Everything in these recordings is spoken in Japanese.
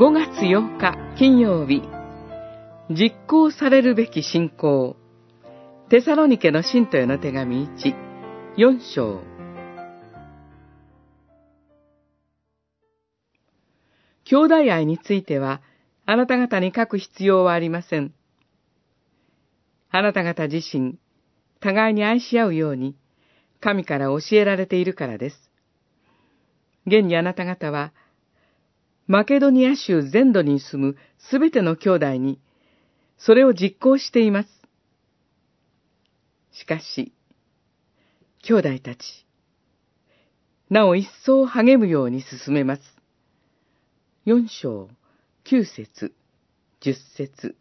5月8日金曜日、実行されるべき信仰、テサロニケの信徒への手紙1、4章。兄弟愛については、あなた方に書く必要はありません。あなた方自身、互いに愛し合うように、神から教えられているからです。現にあなた方は、マケドニア州全土に住むすべての兄弟に、それを実行しています。しかし、兄弟たち、なお一層励むように進めます。四章、九節、十節。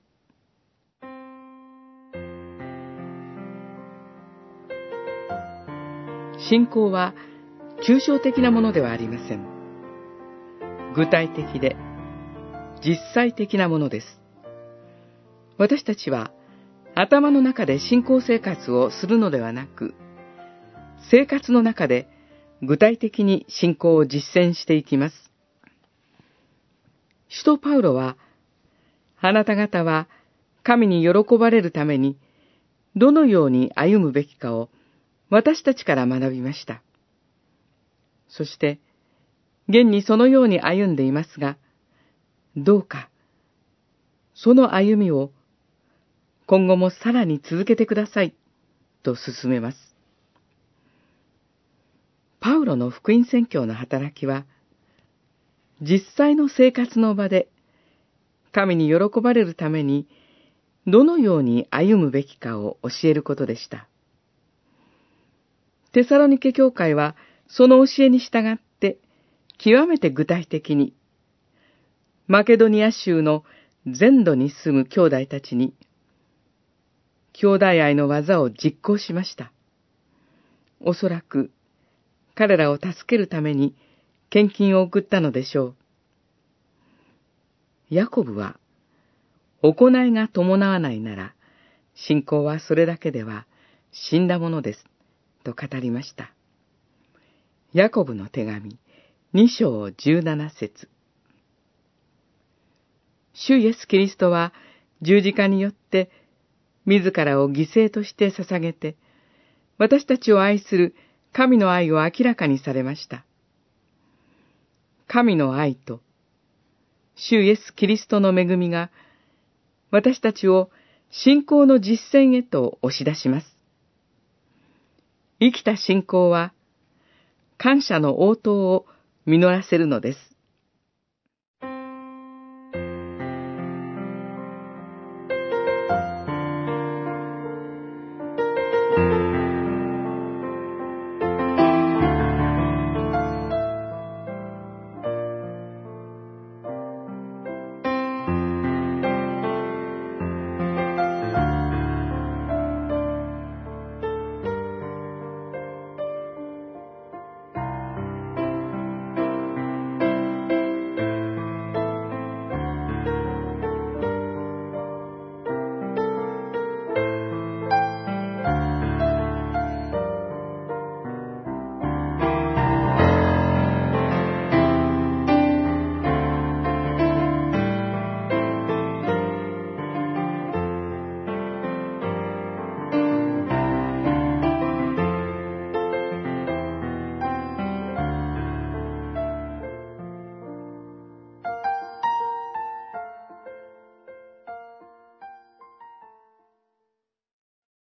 信仰は抽象的なものではありません。具体的で実際的なものです。私たちは頭の中で信仰生活をするのではなく、生活の中で具体的に信仰を実践していきます。使徒パウロは、あなた方は神に喜ばれるために、どのように歩むべきかを私たちから学びました。そして、現にそのように歩んでいますが、どうか、その歩みを今後もさらに続けてください、と進めます。パウロの福音宣教の働きは、実際の生活の場で、神に喜ばれるために、どのように歩むべきかを教えることでした。テサロニケ教会は、その教えに従って、極めて具体的に、マケドニア州の全土に住む兄弟たちに、兄弟愛の技を実行しました。おそらく、彼らを助けるために、献金を送ったのでしょう。ヤコブは、行いが伴わないなら、信仰はそれだけでは死んだものです、と語りました。ヤコブの手紙、二章十七節主イエス・キリストは十字架によって自らを犠牲として捧げて、私たちを愛する神の愛を明らかにされました。神の愛と、主イエス・キリストの恵みが、私たちを信仰の実践へと押し出します。生きた信仰は、感謝の応答を実らせるのです。